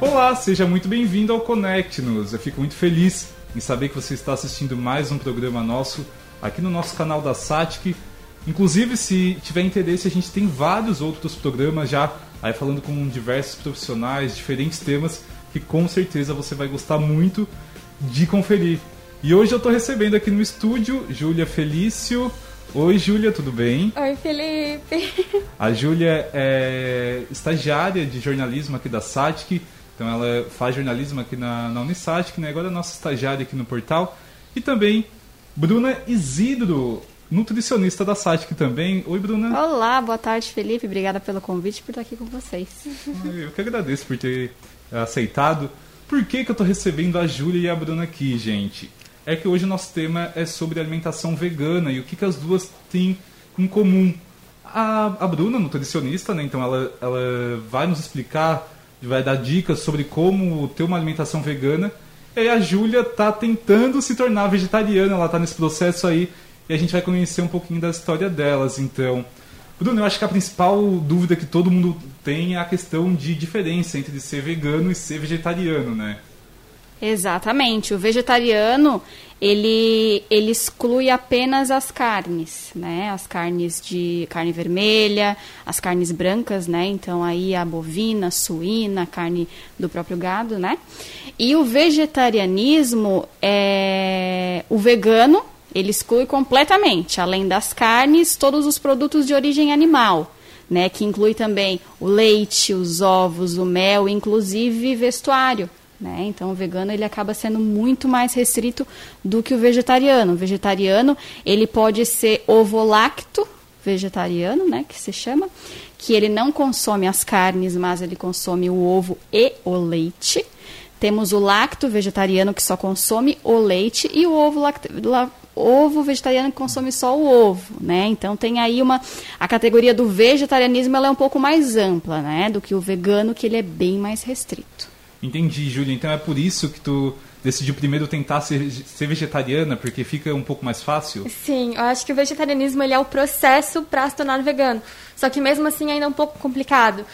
Olá, seja muito bem-vindo ao Conect-nos. Eu fico muito feliz em saber que você está assistindo mais um programa nosso aqui no nosso canal da Satic. Inclusive, se tiver interesse, a gente tem vários outros programas já aí falando com diversos profissionais, diferentes temas que com certeza você vai gostar muito de conferir. E hoje eu estou recebendo aqui no estúdio Júlia Felício. Oi, Júlia, tudo bem? Oi, Felipe. A Júlia é estagiária de jornalismo aqui da SATIC. Então ela faz jornalismo aqui na, na Unisatic, né? Agora é nossa estagiária aqui no portal. E também Bruna Isidro, nutricionista da SATIC também. Oi, Bruna. Olá, boa tarde, Felipe. Obrigada pelo convite por estar aqui com vocês. Eu que agradeço por ter aceitado. Por que, que eu estou recebendo a Júlia e a Bruna aqui, gente? É que hoje o nosso tema é sobre alimentação vegana e o que, que as duas têm em comum. A, a Bruna, nutricionista, né? Então ela, ela vai nos explicar vai dar dicas sobre como ter uma alimentação vegana. E a Júlia tá tentando se tornar vegetariana, ela tá nesse processo aí e a gente vai conhecer um pouquinho da história delas. Então, Bruno, eu acho que a principal dúvida que todo mundo tem é a questão de diferença entre ser vegano e ser vegetariano, né? Exatamente. O vegetariano, ele, ele exclui apenas as carnes, né? As carnes de carne vermelha, as carnes brancas, né? Então aí a bovina, suína, carne do próprio gado, né? E o vegetarianismo é o vegano, ele exclui completamente, além das carnes, todos os produtos de origem animal. Né, que inclui também o leite, os ovos, o mel, inclusive vestuário, né? Então, o vegano ele acaba sendo muito mais restrito do que o vegetariano. O vegetariano ele pode ser ovo-lacto vegetariano, né, que se chama, que ele não consome as carnes, mas ele consome o ovo e o leite. Temos o lacto vegetariano que só consome o leite e o ovo lacto, ovo vegetariano que consome só o ovo, né? Então tem aí uma a categoria do vegetarianismo ela é um pouco mais ampla, né, do que o vegano que ele é bem mais restrito. Entendi, Júlia. Então é por isso que tu decidiu primeiro tentar ser, ser, vegetariana, porque fica um pouco mais fácil? Sim, eu acho que o vegetarianismo ele é o processo para se tornar vegano. Só que mesmo assim ainda é um pouco complicado.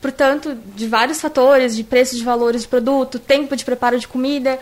Portanto, de vários fatores, de preço de valores de produto, tempo de preparo de comida,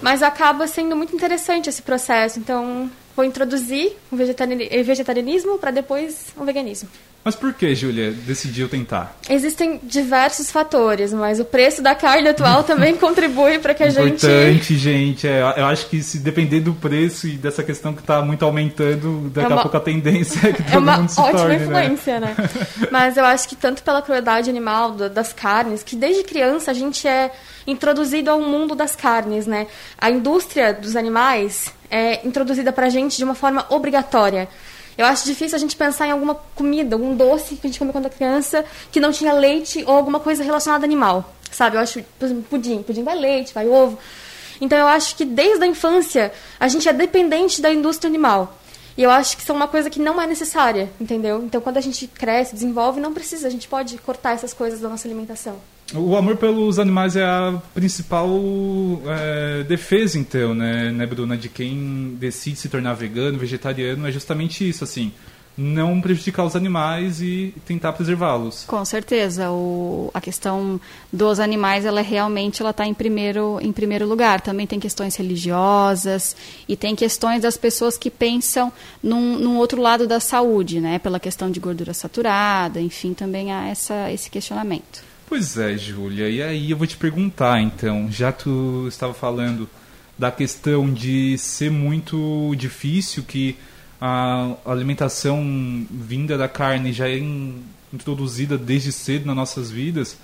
mas acaba sendo muito interessante esse processo. Então, vou introduzir o vegetarianismo para depois o veganismo. Mas por que, Júlia, decidiu tentar? Existem diversos fatores, mas o preço da carne atual também contribui para que a gente. Importante, gente. É, eu acho que se depender do preço e dessa questão que está muito aumentando, daqui é uma... a pouco a tendência é que todo é uma mundo se ótima torne, né? influência, né? né? mas eu acho que tanto pela crueldade animal, das carnes, que desde criança a gente é introduzido ao mundo das carnes, né? A indústria dos animais é introduzida para a gente de uma forma obrigatória. Eu acho difícil a gente pensar em alguma comida, algum doce que a gente comeu quando era criança, que não tinha leite ou alguma coisa relacionada a animal. Sabe? Eu acho, por exemplo, pudim. Pudim vai leite, vai ovo. Então eu acho que desde a infância a gente é dependente da indústria animal. E eu acho que isso é uma coisa que não é necessária, entendeu? Então quando a gente cresce, desenvolve, não precisa, a gente pode cortar essas coisas da nossa alimentação. O amor pelos animais é a principal é, defesa, então, né, né, Bruna, de quem decide se tornar vegano, vegetariano, é justamente isso, assim, não prejudicar os animais e tentar preservá-los. Com certeza, o, a questão dos animais, ela realmente ela está em primeiro, em primeiro lugar. Também tem questões religiosas e tem questões das pessoas que pensam num, num outro lado da saúde, né, pela questão de gordura saturada, enfim, também há essa, esse questionamento. Pois é, Júlia. E aí eu vou te perguntar, então, já tu estava falando da questão de ser muito difícil que a alimentação vinda da carne já é introduzida desde cedo nas nossas vidas.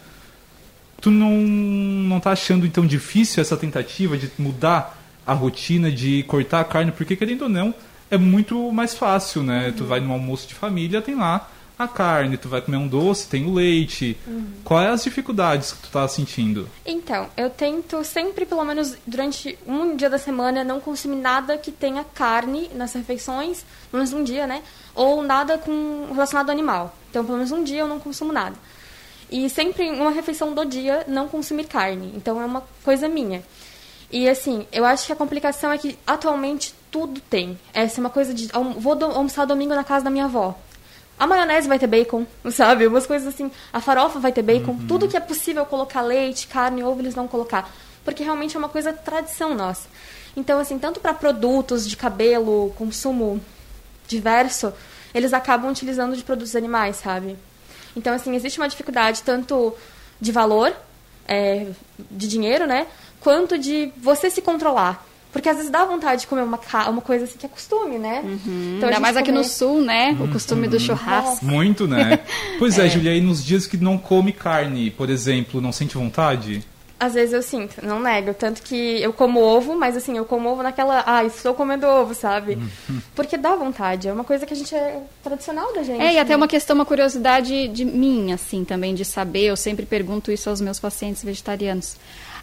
Tu não não tá achando então difícil essa tentativa de mudar a rotina de cortar a carne, porque querendo ou não, é muito mais fácil, né? Uhum. Tu vai num almoço de família, tem lá a carne, tu vai comer um doce, tem o leite. Uhum. Quais as dificuldades que tu tá sentindo? Então, eu tento sempre, pelo menos durante um dia da semana, não consumir nada que tenha carne nas refeições, pelo menos um dia, né? Ou nada com relacionado ao animal. Então, pelo menos um dia eu não consumo nada. E sempre em uma refeição do dia não consumir carne. Então é uma coisa minha. E assim, eu acho que a complicação é que atualmente tudo tem. Essa é uma coisa de. Vou almoçar domingo na casa da minha avó A maionese vai ter bacon, sabe? Umas coisas assim. A farofa vai ter bacon. Uhum. Tudo que é possível colocar leite, carne, ovo, eles vão colocar. Porque realmente é uma coisa tradição nossa. Então, assim, tanto para produtos de cabelo, consumo diverso, eles acabam utilizando de produtos animais, sabe? Então, assim, existe uma dificuldade tanto de valor, é, de dinheiro, né? Quanto de você se controlar. Porque às vezes dá vontade de comer uma, uma coisa assim que é costume, né? Uhum. Então, Ainda mais aqui no sul, né? Uhum. O costume do churrasco. Muito, né? Pois é, é, Julia, e nos dias que não come carne, por exemplo, não sente vontade? Às vezes eu sinto, não nego. Tanto que eu como ovo, mas assim, eu como ovo naquela. Ah, estou comendo ovo, sabe? Uhum. Porque dá vontade. É uma coisa que a gente é tradicional da gente. É, e até né? uma questão, uma curiosidade de mim, assim, também, de saber. Eu sempre pergunto isso aos meus pacientes vegetarianos.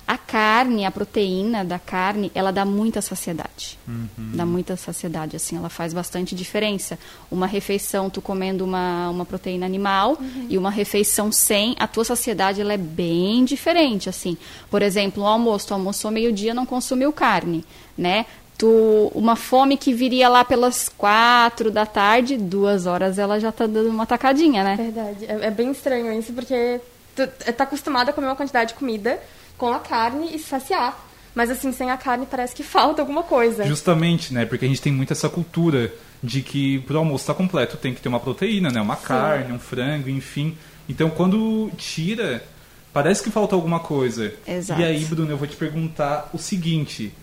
A carne, a proteína da carne, ela dá muita saciedade. Uhum. Dá muita saciedade, assim, ela faz bastante diferença. Uma refeição, tu comendo uma, uma proteína animal uhum. e uma refeição sem, a tua saciedade ela é bem diferente, assim. Por exemplo, um almoço, tu almoçou meio-dia, não consumiu carne, né? Tu, uma fome que viria lá pelas quatro da tarde, duas horas ela já tá dando uma tacadinha, né? Verdade. É, é bem estranho isso, porque tá acostumado a comer uma quantidade de comida com a carne e saciar. Mas assim, sem a carne parece que falta alguma coisa. Justamente, né? Porque a gente tem muito essa cultura de que pro almoço estar tá completo tem que ter uma proteína, né? Uma Sim. carne, um frango, enfim. Então quando tira, parece que falta alguma coisa. Exato. E aí, Bruno, eu vou te perguntar o seguinte.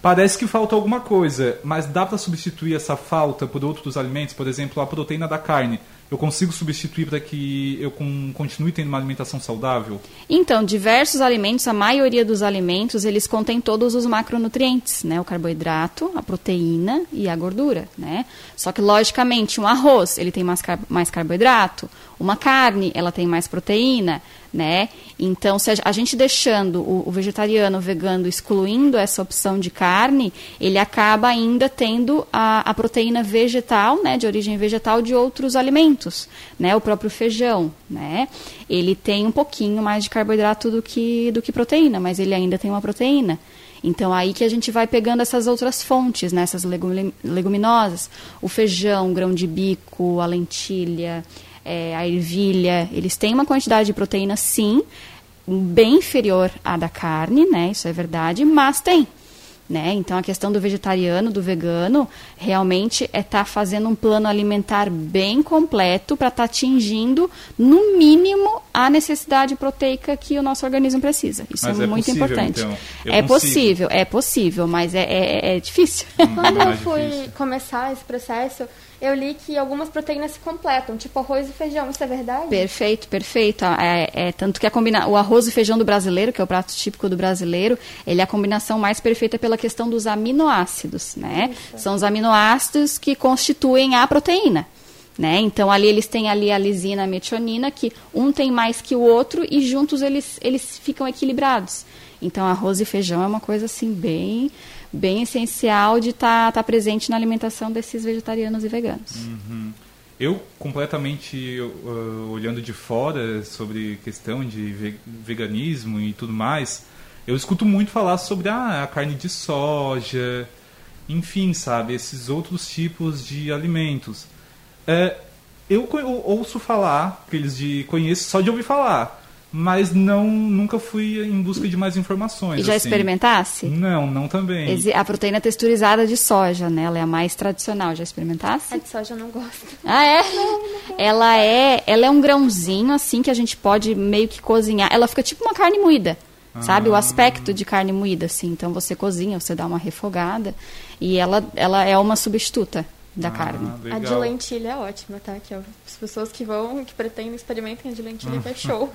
Parece que falta alguma coisa, mas dá para substituir essa falta por outros alimentos? Por exemplo, a proteína da carne eu consigo substituir para que eu continue tendo uma alimentação saudável? Então, diversos alimentos, a maioria dos alimentos, eles contêm todos os macronutrientes, né? O carboidrato, a proteína e a gordura, né? Só que, logicamente, um arroz, ele tem mais, car mais carboidrato, uma carne, ela tem mais proteína, né? Então, se a gente deixando o, o, vegetariano, o vegano, excluindo essa opção de carne, ele acaba ainda tendo a, a, proteína vegetal, né, de origem vegetal, de outros alimentos, né? O próprio feijão, né? Ele tem um pouquinho mais de carboidrato do que, do que proteína, mas ele ainda tem uma proteína. Então, aí que a gente vai pegando essas outras fontes, né, essas leguminosas, o feijão, o grão de bico, a lentilha, é, a ervilha, eles têm uma quantidade de proteína, sim, bem inferior à da carne, né? Isso é verdade, mas tem. Né? Então a questão do vegetariano, do vegano, realmente é estar tá fazendo um plano alimentar bem completo para estar tá atingindo, no mínimo, a necessidade proteica que o nosso organismo precisa. Isso é, é, muito possível, importante. Então. É possível, é possível, mas é, é, é difícil. Quando eu fui começar esse processo, eu li que algumas proteínas se completam, tipo arroz e feijão. Isso é verdade? Perfeito, perfeito. É, é tanto que a combina... o arroz e feijão do brasileiro, que é o prato típico do brasileiro, ele é a combinação mais perfeita pela questão dos aminoácidos, né? Isso. São os aminoácidos que constituem a proteína. Né? Então ali eles têm ali a lisina, a metionina, que um tem mais que o outro e juntos eles, eles ficam equilibrados. Então arroz e feijão é uma coisa assim bem bem essencial de estar tá, tá presente na alimentação desses vegetarianos e veganos. Uhum. Eu, completamente uh, olhando de fora sobre questão de veganismo e tudo mais, eu escuto muito falar sobre ah, a carne de soja, enfim, sabe, esses outros tipos de alimentos. É, eu, eu ouço falar, aqueles de conheço só de ouvir falar mas não nunca fui em busca de mais informações. E já assim. experimentasse? Não, não também. A proteína texturizada de soja, né? Ela é a mais tradicional. Já experimentasse? A de soja eu não gosto. Ah, é? Não, não ela é, ela é um grãozinho assim que a gente pode meio que cozinhar. Ela fica tipo uma carne moída. Ah. Sabe o aspecto de carne moída assim. Então você cozinha, você dá uma refogada e ela ela é uma substituta da ah, carne. Legal. A de lentilha é ótima, tá? Que as pessoas que vão, que pretendem experimentem a de lentilha, que é show.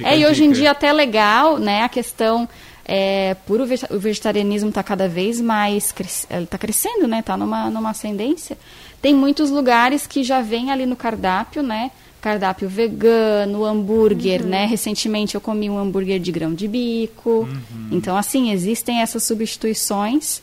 Fica é, e hoje em dia até é legal, né, a questão é, por o vegetarianismo está cada vez mais está crescendo, né? Está numa, numa ascendência. Tem muitos lugares que já vem ali no cardápio, né? Cardápio vegano, hambúrguer, uhum. né? Recentemente eu comi um hambúrguer de grão de bico. Uhum. Então, assim, existem essas substituições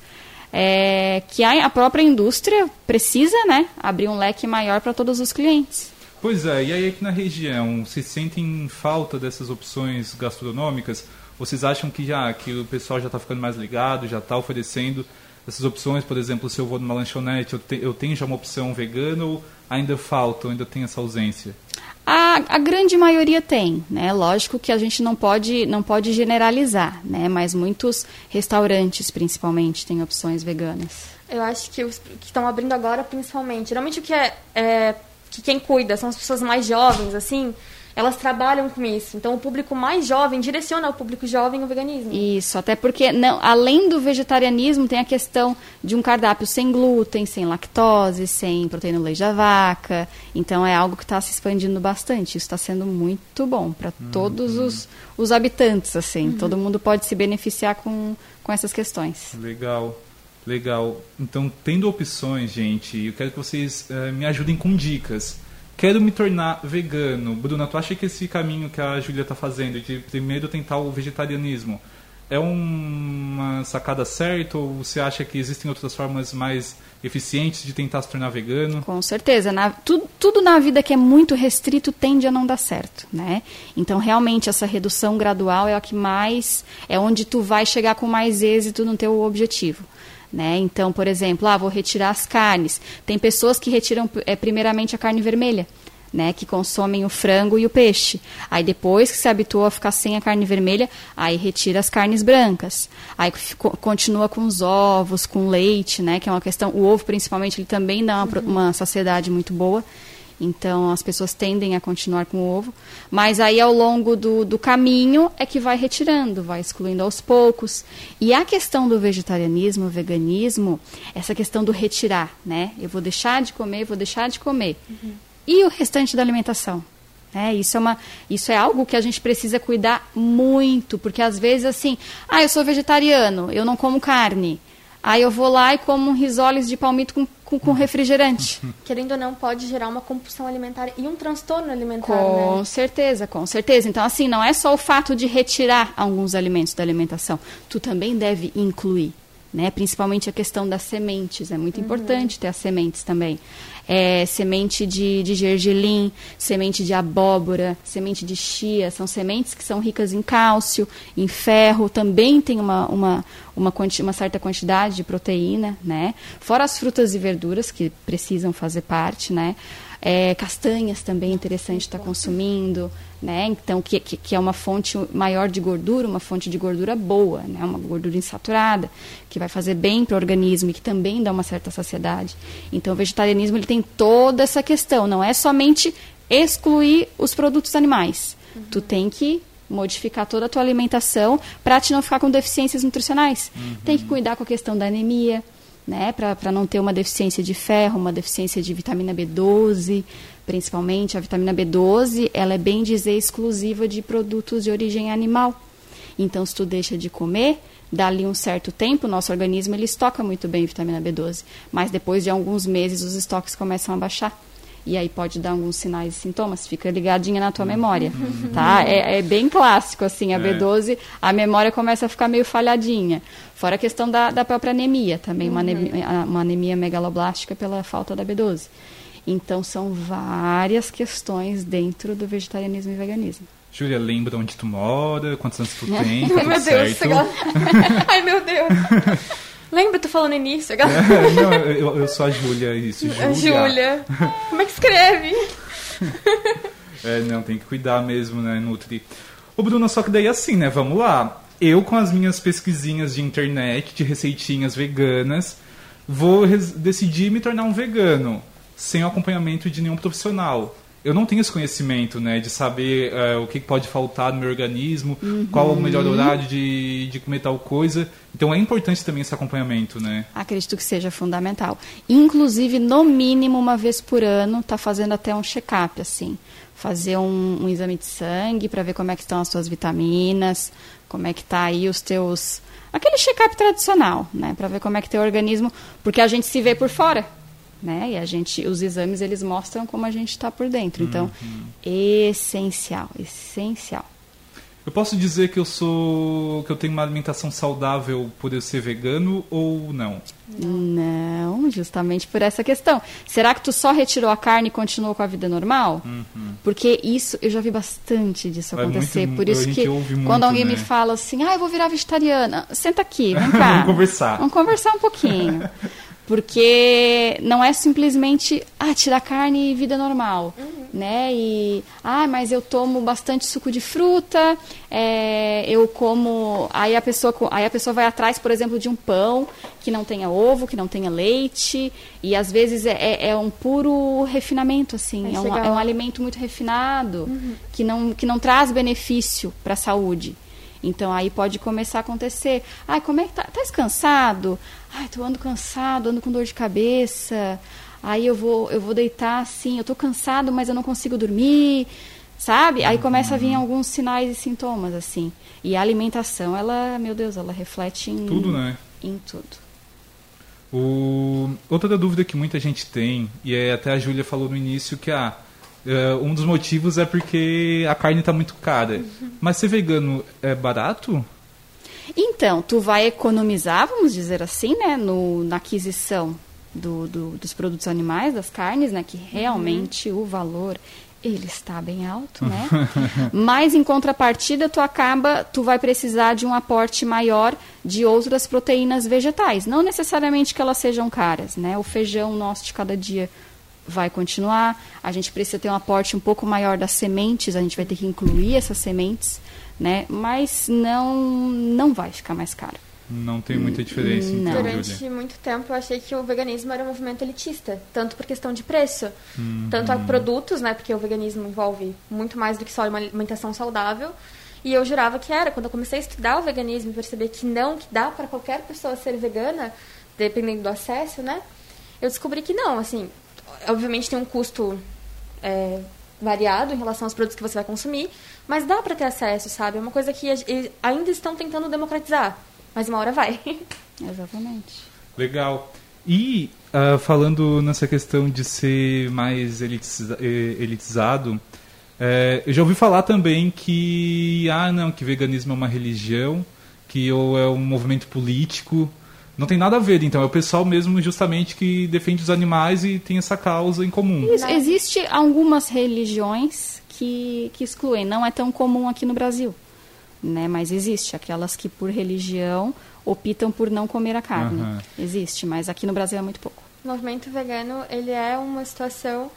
é, que a, a própria indústria precisa, né? Abrir um leque maior para todos os clientes. Pois é, e aí aqui na região, vocês sentem falta dessas opções gastronômicas? Vocês acham que já que o pessoal já está ficando mais ligado, já está oferecendo essas opções? Por exemplo, se eu vou numa lanchonete, eu, te, eu tenho já uma opção vegana ou ainda falta, ou ainda tem essa ausência? A, a, grande maioria tem, né? Lógico que a gente não pode, não pode generalizar, né? Mas muitos restaurantes, principalmente, têm opções veganas. Eu acho que os que estão abrindo agora, principalmente. Geralmente o que é, é que quem cuida são as pessoas mais jovens, assim, elas trabalham com isso. Então, o público mais jovem direciona o público jovem ao veganismo. Isso, até porque, não, além do vegetarianismo, tem a questão de um cardápio sem glúten, sem lactose, sem proteína do leite da vaca. Então, é algo que está se expandindo bastante. Isso está sendo muito bom para uhum. todos os, os habitantes, assim. Uhum. Todo mundo pode se beneficiar com, com essas questões. Legal. Legal. Então, tendo opções, gente, eu quero que vocês uh, me ajudem com dicas quero me tornar vegano. Bruna, tu acha que esse caminho que a Júlia está fazendo, de primeiro tentar o vegetarianismo, é uma sacada certa ou você acha que existem outras formas mais eficientes de tentar se tornar vegano? Com certeza. Na, tudo, tudo na vida que é muito restrito tende a não dar certo, né? Então, realmente, essa redução gradual é a que mais... É onde tu vai chegar com mais êxito no teu objetivo. Né? Então, por exemplo, ah, vou retirar as carnes. Tem pessoas que retiram é, primeiramente a carne vermelha. Né, que consomem o frango e o peixe. Aí depois que se habituou a ficar sem a carne vermelha, aí retira as carnes brancas. Aí continua com os ovos, com leite, né, que é uma questão. O ovo principalmente ele também dá uma, uhum. uma saciedade muito boa. Então as pessoas tendem a continuar com o ovo. Mas aí ao longo do, do caminho é que vai retirando, vai excluindo aos poucos. E a questão do vegetarianismo, veganismo, essa questão do retirar, né? Eu vou deixar de comer, vou deixar de comer. Uhum. E o restante da alimentação? É, isso, é uma, isso é algo que a gente precisa cuidar muito, porque às vezes assim, ah, eu sou vegetariano, eu não como carne. Aí eu vou lá e como um risoles de palmito com, com, com refrigerante. Querendo ou não, pode gerar uma compulsão alimentar e um transtorno alimentar, Com né? certeza, com certeza. Então, assim, não é só o fato de retirar alguns alimentos da alimentação. Tu também deve incluir, né? Principalmente a questão das sementes. É muito uhum. importante ter as sementes também é, semente de, de gergelim, semente de abóbora, semente de chia. São sementes que são ricas em cálcio, em ferro, também tem uma, uma, uma, uma certa quantidade de proteína, né? Fora as frutas e verduras que precisam fazer parte, né? É, castanhas também é interessante estar consumindo, né? Então, que, que, que, é uma fonte maior de gordura, uma fonte de gordura boa, né? Uma gordura insaturada, que vai fazer bem para o organismo e que também dá uma certa saciedade. Então, o vegetarianismo ele tem toda essa questão, não é somente excluir os produtos animais. Uhum. Tu tem que modificar toda a tua alimentação para te não ficar com deficiências nutricionais. Uhum. Tem que cuidar com a questão da anemia, né, para não ter uma deficiência de ferro, uma deficiência de vitamina B12, principalmente a vitamina B12, ela é bem dizer exclusiva de produtos de origem animal. Então, se tu deixa de comer, dali um certo tempo, nosso organismo ele estoca muito bem vitamina B12, mas depois de alguns meses os estoques começam a baixar. E aí pode dar alguns sinais e sintomas, fica ligadinha na tua uhum. memória, tá? É, é, bem clássico, assim, a é. B12, a memória começa a ficar meio falhadinha. Fora a questão da, da própria anemia, também, uma, anemia, uhum. uma anemia megaloblástica pela falta da B12. Então, são várias questões dentro do vegetarianismo e veganismo. Júlia, lembra onde tu mora, quantos anos tu tem, tá meu Deus, Ai, meu Deus. Lembra tu falando início? É, não, eu, eu, sou a Júlia, isso, Júlia. Júlia. Como é que escreve? é, não, tem que cuidar mesmo, né, Nutri. Ô, Bruno, só que daí assim, né, vamos lá. Eu, com as minhas pesquisinhas de internet, de receitinhas veganas, vou decidir me tornar um vegano, sem o acompanhamento de nenhum profissional eu não tenho esse conhecimento, né, de saber uh, o que pode faltar no meu organismo, uhum. qual o melhor horário de, de comer tal coisa. Então é importante também esse acompanhamento, né? Acredito que seja fundamental. Inclusive, no mínimo uma vez por ano, tá fazendo até um check-up, assim. Fazer um, um exame de sangue para ver como é que estão as suas vitaminas, como é que tá aí os teus... Aquele check-up tradicional, né? Para ver como é que teu organismo... Porque a gente se vê por fora, né? E a gente, os exames eles mostram como a gente está por dentro. Então, uhum. essencial, essencial. Eu posso dizer que eu sou. que eu tenho uma alimentação saudável por eu ser vegano ou não? Não, justamente por essa questão. Será que tu só retirou a carne e continuou com a vida normal? Uhum. Porque isso, eu já vi bastante disso É acontecer. muito- por isso que muito, quando alguém me né? fala assim, ah, eu vou virar vegetariana, senta aqui, vem cá. Vamos conversar. Vamos conversar um pouquinho. Porque não é simplesmente, ah, tirar carne e vida normal, né? E, ah, mas eu tomo bastante suco de fruta, é, eu como... Aí a, pessoa, aí a pessoa vai atrás, por exemplo, de um pão que não tenha ovo, que não tenha leite, e às vezes é, é- é um puro refinamento, assim, é um, é um alimento muito refinado, que, não, que não traz benefício para a saúde. Então aí pode começar a acontecer. Ai, como é que tá? Tá cansado? Ai, tô ando cansado, ando com dor de cabeça. Aí eu vou, eu vou deitar assim, eu tô cansado, mas eu não consigo dormir. Sabe? Aí começa a vir alguns sinais e sintomas assim. E a alimentação, ela, meu Deus, ela reflete em Tudo, né? Em tudo. O... Outra dúvida que muita gente tem, e é, até a Júlia falou no início que ah, é, um dos motivos é porque a carne está muito cara. Mas ser vegano é barato? Então, tu vai economizar, vamos dizer assim, né, no, na aquisição do, do- dos produtos animais, das carnes, né, que realmente o valor ele está bem alto, né? Mas em contrapartida, tu acaba, tu vai precisar de um aporte maior de outras proteínas vegetais, não necessariamente que elas sejam caras, né? O feijão nosso de cada dia vai continuar. A gente precisa ter um aporte um pouco maior das sementes, a gente vai ter que incluir essas sementes, né? Mas não não vai ficar mais caro. Não tem muita diferença, então. Durante Júlia. muito tempo eu achei que o veganismo era um movimento elitista, tanto por questão de preço, Uhum. tanto a produtos, né, porque o veganismo envolve muito mais do que só uma alimentação saudável. E eu jurava que era, quando eu comecei a estudar o veganismo e perceber que não, que dá para qualquer pessoa ser vegana, dependendo do acesso, né? Eu descobri que não, assim, obviamente tem um custo é, variado em relação aos produtos que você vai consumir, mas dá para ter acesso, sabe? É uma coisa que eles ainda estão tentando democratizar, mas uma hora vai. Exatamente. Legal. E ah, falando nessa questão de ser mais elitiza- elitizado, eh, eu já ouvi falar também que ah não, que veganismo é uma religião, que ou é um movimento político. Não tem nada a ver, então é o pessoal mesmo justamente que defende os animais e tem essa causa em comum. Isso, existe algumas religiões que, que excluem, não é tão comum aqui no Brasil, né? Mas existe aquelas que por religião optam por não comer a carne. Aham. Existe, mas aqui no Brasil é muito pouco. O movimento vegano, ele é uma situação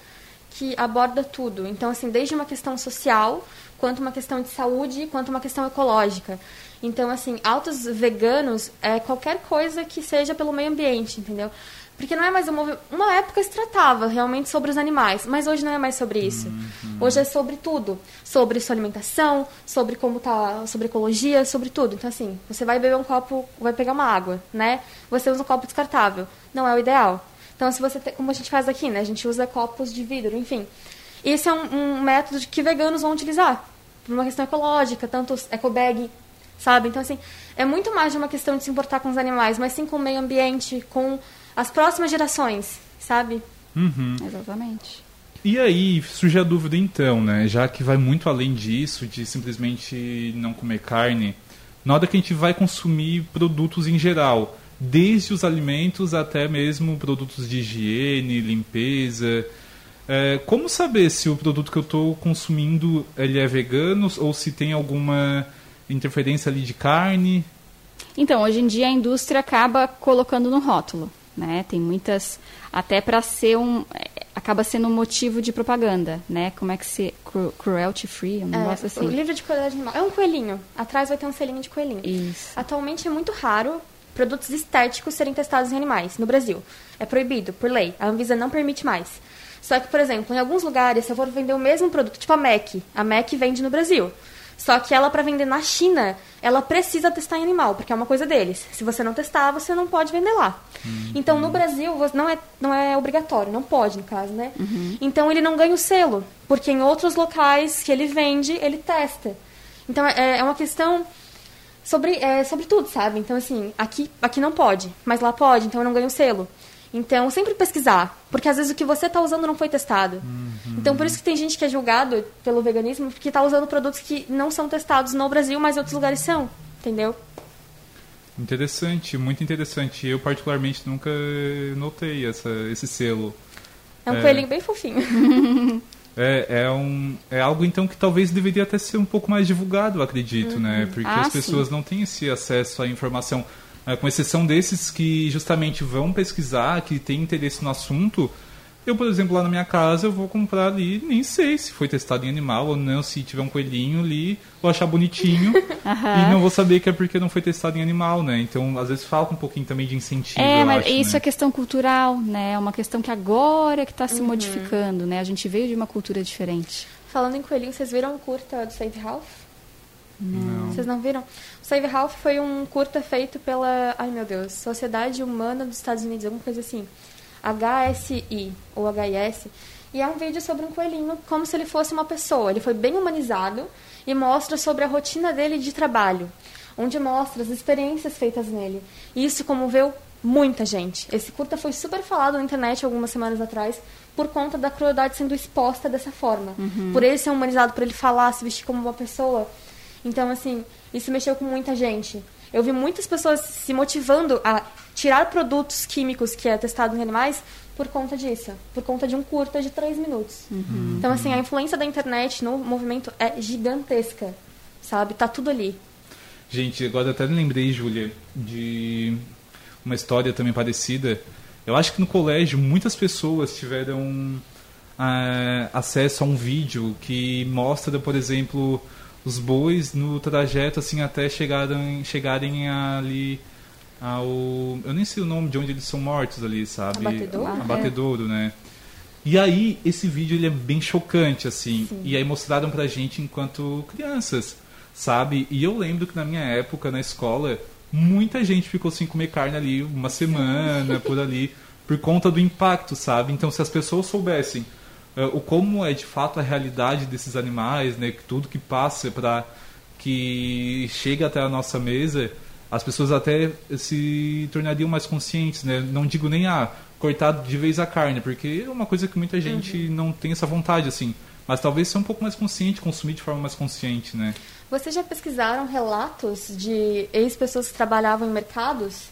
que aborda tudo. Então, assim, desde uma questão social, quanto uma questão de saúde, quanto uma questão ecológica. Então, assim, autos veganos é qualquer coisa que seja pelo meio ambiente, entendeu? Porque não é mais um movimento... Uma época se tratava realmente sobre os animais, mas hoje não é mais sobre isso. Hoje é sobre tudo. Sobre sua alimentação, sobre como tá... Sobre ecologia, sobre tudo. Então, assim, você vai beber um copo, vai pegar uma água, né? Você usa um copo descartável. Não é o ideal. Então, se você... Te... Como a gente faz aqui, né? A gente usa copos de vidro, enfim. Esse é um, um método que veganos vão utilizar. Por uma questão ecológica, tanto os ecobag, sabe? Então, assim, é muito mais de uma questão de se importar com os animais, mas sim com o meio ambiente, com as próximas gerações, sabe? Uhum. Exatamente. E aí surge a dúvida então, né? Já que vai muito além disso, de simplesmente não comer carne, na hora que a gente vai consumir produtos em geral, desde os alimentos até mesmo produtos de higiene, limpeza, é, como saber se o produto que eu estou consumindo ele é vegano ou se tem alguma interferência ali de carne? Então, hoje em dia a indústria acaba colocando no rótulo, né? Tem muitas até para ser um é, acaba sendo um motivo de propaganda, né? Como é que se cru, cruelty free, um negócio É, assim. O livro de crueldade animal. É um coelhinho. Atrás vai ter um selinho de coelhinho. Isso. Atualmente é muito raro produtos estéticos serem testados em animais no Brasil. É proibido, por lei. A Anvisa não permite mais. Só que, por exemplo, em alguns lugares, se eu for vender o mesmo produto, tipo a MAC, a MAC vende no Brasil. Só que ela, para vender na China, ela precisa testar em animal, porque é uma coisa deles. Se você não testar, você não pode vender lá. Então, no Brasil, não é, não é obrigatório, não pode, no caso, né? Então, ele não ganha o selo, porque em outros locais que ele vende, ele testa. Então, é, é uma questão sobre, é, sobre tudo, sabe? Então, assim, aqui, aqui não pode, mas lá pode, então eu não ganho selo. Então, sempre pesquisar, porque às vezes o que você está usando não foi testado. Uhum. Então, por isso que tem gente que é julgado pelo veganismo, porque está usando produtos que não são testados no Brasil, mas em outros lugares são, entendeu? Interessante, muito interessante. Eu, particularmente, nunca notei essa, esse selo. É um É. coelhinho bem fofinho. É, é, um, é algo, então, que talvez deveria até ser um pouco mais divulgado, acredito, né? Porque Ah, as pessoas não têm esse acesso à informação. É, com exceção desses que justamente vão pesquisar, que têm interesse no assunto. Eu, por exemplo, lá na minha casa, eu vou comprar ali, nem sei se foi testado em animal ou não, se tiver um coelhinho ali, vou achar bonitinho e não vou saber que é porque não foi testado em animal, né? Então, às vezes falta um pouquinho também de incentivo, É, eu mas acho, isso né? é questão cultural, né? É uma questão que agora que está Uhum. se modificando, né? A gente veio de uma cultura diferente. Falando em coelhinho, vocês viram o curta do Save Ralph? Não. Vocês não viram? O Save Ralph foi um curta feito pela, ai meu Deus, Sociedade Humana dos Estados Unidos, alguma coisa assim. HSI ou HIS. E é um vídeo sobre um coelhinho, como se ele fosse uma pessoa. Ele foi bem humanizado e mostra sobre a rotina dele de trabalho, onde mostra as experiências feitas nele. E isso comoveu muita gente. Esse curta foi super falado na internet algumas semanas atrás por conta da crueldade sendo exposta dessa forma. Por ele ser humanizado, por ele falar, se vestir como uma pessoa. Então, assim, isso mexeu com muita gente. Eu vi muitas pessoas se motivando a tirar produtos químicos que é testado em animais por conta disso, por conta de um curta de três minutos. Então, assim, a influência da internet no movimento é gigantesca, sabe? Tá tudo ali. Gente, agora até me lembrei, Júlia, de uma história também parecida. Eu acho que no colégio muitas pessoas tiveram ah, acesso a um vídeo que mostra, por exemplo, os bois no trajeto assim até chegarem, chegarem ali ao. Eu nem sei o nome de onde eles são mortos ali, sabe? Abatedouro? Abatedouro, né? E aí, esse vídeo ele é bem chocante, assim. E aí mostraram pra gente enquanto crianças, sabe? E eu lembro que na minha época, na escola, muita gente ficou sem comer carne ali uma semana, por ali, por conta do impacto, sabe? Então, se as pessoas soubessem eh, o como é de fato a realidade desses animais, né? que Tudo que passa para que chega até a nossa mesa, as pessoas até se tornariam mais conscientes, né? Não digo nem ah, cortar de vez a carne, porque é uma coisa que muita gente não tem essa vontade assim, mas talvez ser um pouco mais consciente, consumir de forma mais consciente, né? Vocês já pesquisaram relatos de ex-pessoas que trabalhavam em mercados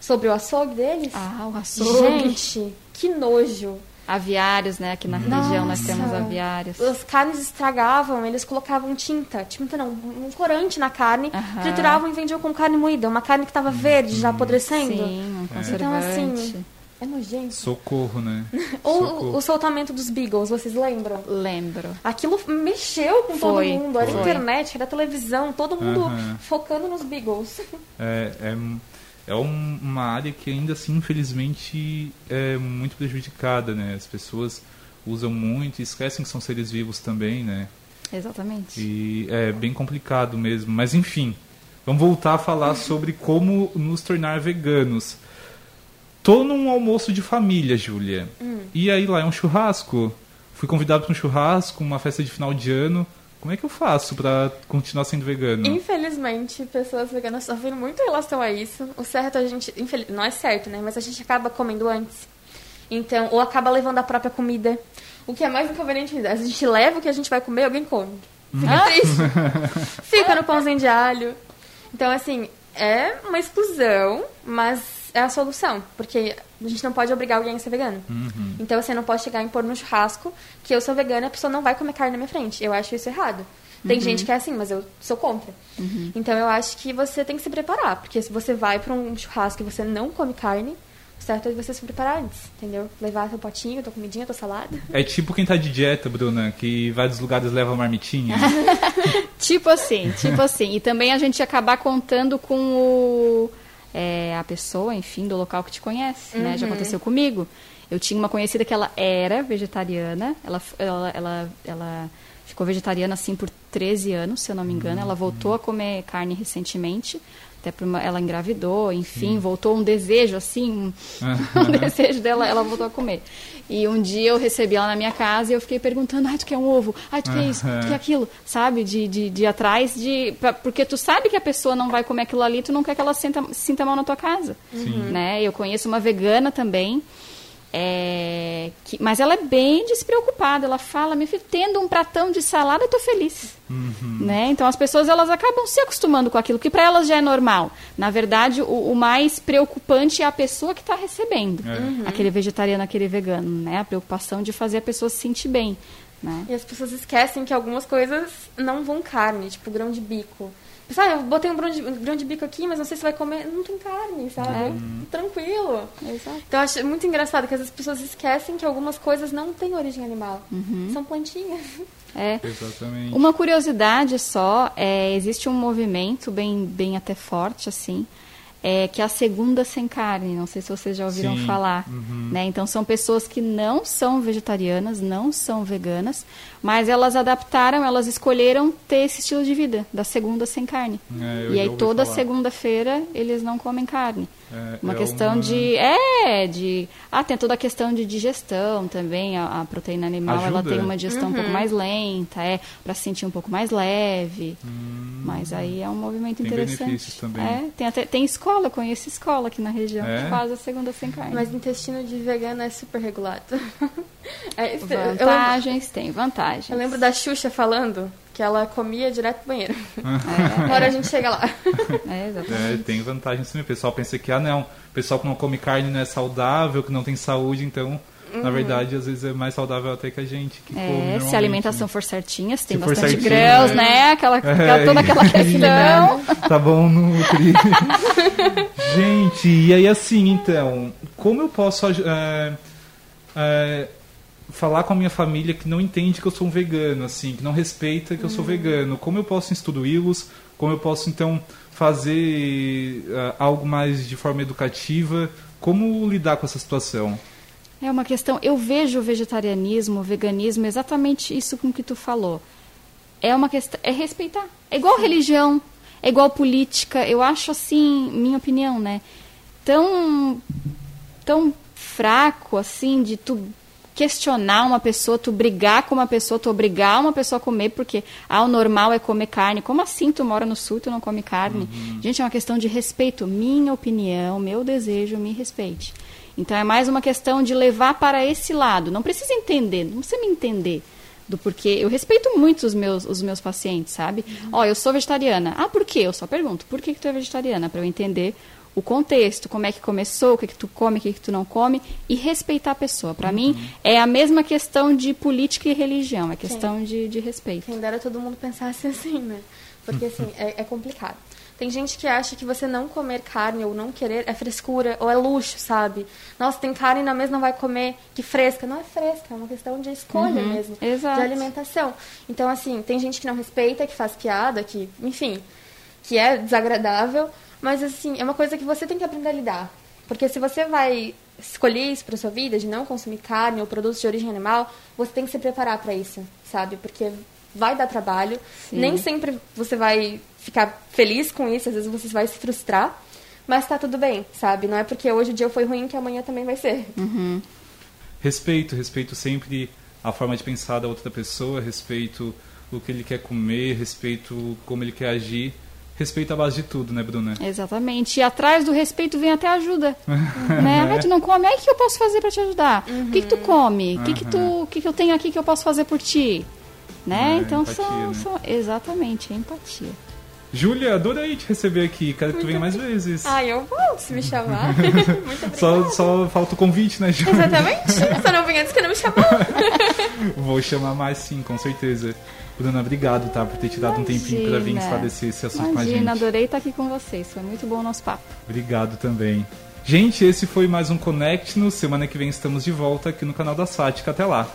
sobre o açougue deles? Ah, o açougue. Gente, que nojo. Aviários, né? Aqui na região nós temos Nossa. aviários. As carnes estragavam, eles colocavam tinta, tinta não, um corante na carne, trituravam e vendiam com carne moída, uma carne que estava verde, já apodrecendo. Sim, um Então, conservante. assim, é nojento. Socorro, né? Ou Socorro. o, soltamento dos beagles, vocês lembram? Lembro. Aquilo mexeu com Foi, todo mundo, era foi. internet, era televisão, todo mundo focando nos beagles. É, é, é um- uma área que ainda assim, infelizmente, é muito prejudicada, né? As pessoas usam muito e esquecem que são seres vivos também, né? Exatamente. E é bem complicado mesmo. Mas enfim, vamos voltar a falar sobre como nos tornar veganos. Tô num almoço de família, Júlia. E aí lá é um churrasco. Fui convidado para um churrasco, uma festa de final de ano. Como é que eu faço para continuar sendo vegano? Infelizmente, pessoas veganas sofrem muito em relação a isso. O certo a gente. infel- Não é certo, né? Mas a gente acaba comendo antes. Então, ou acaba levando a própria comida. O que é mais inconveniente, a gente leva o que a gente vai comer, alguém come. Fica triste. Fica no pãozinho de alho. Então, assim, é uma exclusão, mas é a solução. Porque a gente não pode obrigar alguém a ser vegano. Então, você não pode chegar e impor no churrasco que eu sou vegana e a pessoa não vai comer carne na minha frente. Eu acho isso errado. Tem gente que é assim, mas eu sou contra. Então, eu acho que você tem que se preparar. Porque se você vai para um churrasco e você não come carne, o certo é você se preparar antes, entendeu? Levar seu potinho, tua comidinha, tua salada. É tipo quem tá de dieta, Bruna, que vai dos lugares leva marmitinha. Tipo assim, tipo assim. E também a gente acabar contando com o, é, a pessoa, enfim, do local que te conhece, né? Já aconteceu comigo. Eu tinha uma conhecida que ela era vegetariana, ela, ela, ela, ela ficou vegetariana assim por 13 anos, se eu não me engano. Ela voltou a comer carne recentemente, até por uma, ela engravidou, enfim, Sim. voltou um desejo assim, um, um desejo dela, ela voltou a comer. E um dia eu recebi ela na minha casa e eu fiquei perguntando, ai, tu quer um ovo? Ai, tu quer isso? Tu quer aquilo? Sabe? De, de, de atrás, de, pra, porque tu sabe que a pessoa não vai comer aquilo ali, tu não quer que ela sinta, sinta mal na tua casa. Sim. Né? Eu conheço uma vegana também, é, que, mas ela é bem despreocupada. Ela fala, meu filho, tendo um pratão de salada, eu tô feliz. Uhum. Né? Então as pessoas elas acabam se acostumando com aquilo, que para elas já é normal. Na verdade, o, o mais preocupante é a pessoa que está recebendo. É. Uhum. Aquele vegetariano, aquele vegano. Né? A preocupação de fazer a pessoa se sentir bem. Né? E as pessoas esquecem que algumas coisas não vão carne, tipo grão de bico. Sabe, eu botei um grão, de, um grão de bico aqui, mas não sei se vai comer. Não tem carne, sabe? É. Tranquilo. Exato. Então eu acho muito engraçado que as pessoas esquecem que algumas coisas não têm origem animal. Uhum. São plantinhas. É. Exatamente. Uma curiosidade só, é, existe um movimento bem, bem até forte, assim, é, que é a segunda sem carne. Não sei se vocês já ouviram Sim. falar. Uhum. Né? Então, são pessoas que não são vegetarianas, não são veganas, mas elas adaptaram, elas escolheram ter esse estilo de vida, da segunda sem carne. É, e aí, toda segunda-feira, eles não comem carne. É, uma é questão uma... de. É, de. Ah, tem toda a questão de digestão também. A, a proteína animal Ajuda. ela tem uma digestão uhum. um pouco uhum. mais lenta, é, para se sentir um pouco mais leve. Hum. Mas aí é um movimento tem interessante. Benefícios também. É, tem, até, tem escola, conheço escola aqui na região é? que faz a segunda sem carne. Mas intestino de vegano é super regulado. é, vantagens, eu, tem vantagens. Eu lembro da Xuxa falando que ela comia direto pro banheiro. É. Uma hora a gente chega lá. É, exatamente. É, tem vantagens também. O pessoal pensa que, ah, não, o pessoal que não come carne não é saudável, que não tem saúde, então... Uhum. Na verdade, às vezes é mais saudável até que a gente que é, come. Se a alimentação né? for certinha, se tem se bastante grãos, né? né? Aquela, é, toda aquela questão. tá bom, Nutri. gente, e aí assim, então, como eu posso é, é, falar com a minha família que não entende que eu sou um vegano, assim, que não respeita que eu sou uhum. vegano? Como eu posso instruí-los? Como eu posso, então, fazer uh, algo mais de forma educativa? Como lidar com essa situação? É uma questão. Eu vejo o vegetarianismo, o veganismo, exatamente isso com que tu falou. É uma questão. É respeitar. É igual Sim. religião, é igual política. Eu acho assim, minha opinião, né? Tão. tão fraco, assim, de tu questionar uma pessoa, tu brigar com uma pessoa, tu obrigar uma pessoa a comer, porque ah, o normal é comer carne. Como assim tu mora no sul e tu não come carne? Uhum. Gente, é uma questão de respeito. Minha opinião, meu desejo, me respeite. Então é mais uma questão de levar para esse lado. Não precisa entender, não precisa me entender do porquê. Eu respeito muito os meus, os meus pacientes, sabe? Uhum. Ó, uhum. oh, eu sou vegetariana. Ah, por quê? Eu só pergunto, por que, que tu é vegetariana? Para eu entender o contexto, como é que começou, o que, que tu come, o que, que tu não come, e respeitar a pessoa. Para uhum. mim, é a mesma questão de política e religião, é questão de, de respeito. Quem dera todo mundo pensasse assim, né? Porque, assim, é, é complicado. Tem gente que acha que você não comer carne ou não querer é frescura ou é luxo, sabe? Nossa, tem carne na mesa, não vai comer, que fresca. Não é fresca, é uma questão de escolha uhum, mesmo, exato. de alimentação. Então, assim, tem gente que não respeita, que faz piada, que, enfim, que é desagradável, mas, assim, é uma coisa que você tem que aprender a lidar. Porque se você vai escolher isso para sua vida, de não consumir carne ou produtos de origem animal, você tem que se preparar para isso, sabe? Porque vai dar trabalho. Sim. Nem sempre você vai ficar feliz com isso, às vezes você vai se frustrar, mas tá tudo bem, sabe? Não é porque hoje o dia foi ruim que amanhã também vai ser. Uhum. Respeito, respeito sempre a forma de pensar da outra pessoa, respeito o que ele quer comer, respeito como ele quer agir. Respeito à base de tudo, né, Bruna? Exatamente. E atrás do respeito vem até ajuda. né? Ah, tu não come, aí o que eu posso fazer para te ajudar? Uhum. O que, que tu uhum. come? O uhum. que, que, tu, que, que eu tenho aqui que eu posso fazer por ti? Né? É, então empatia, são, né? são. Exatamente, é empatia. Júlia, adorei te receber aqui. Quero que tu venha mais vezes. Ah, eu vou, se me chamar. Muito obrigada. Só, só falta o convite, né, Júlia? Exatamente. Só não vem antes que não me chamou. vou chamar mais sim, com certeza. Bruna, obrigado, tá? Por ter te dado Imagina. um tempinho para vir esclarecer esse assunto Imagina, com a gente. adorei estar aqui com vocês. Foi muito bom o nosso papo. Obrigado também. Gente, esse foi mais um Connect. No semana que vem estamos de volta aqui no canal da Sática. Até lá.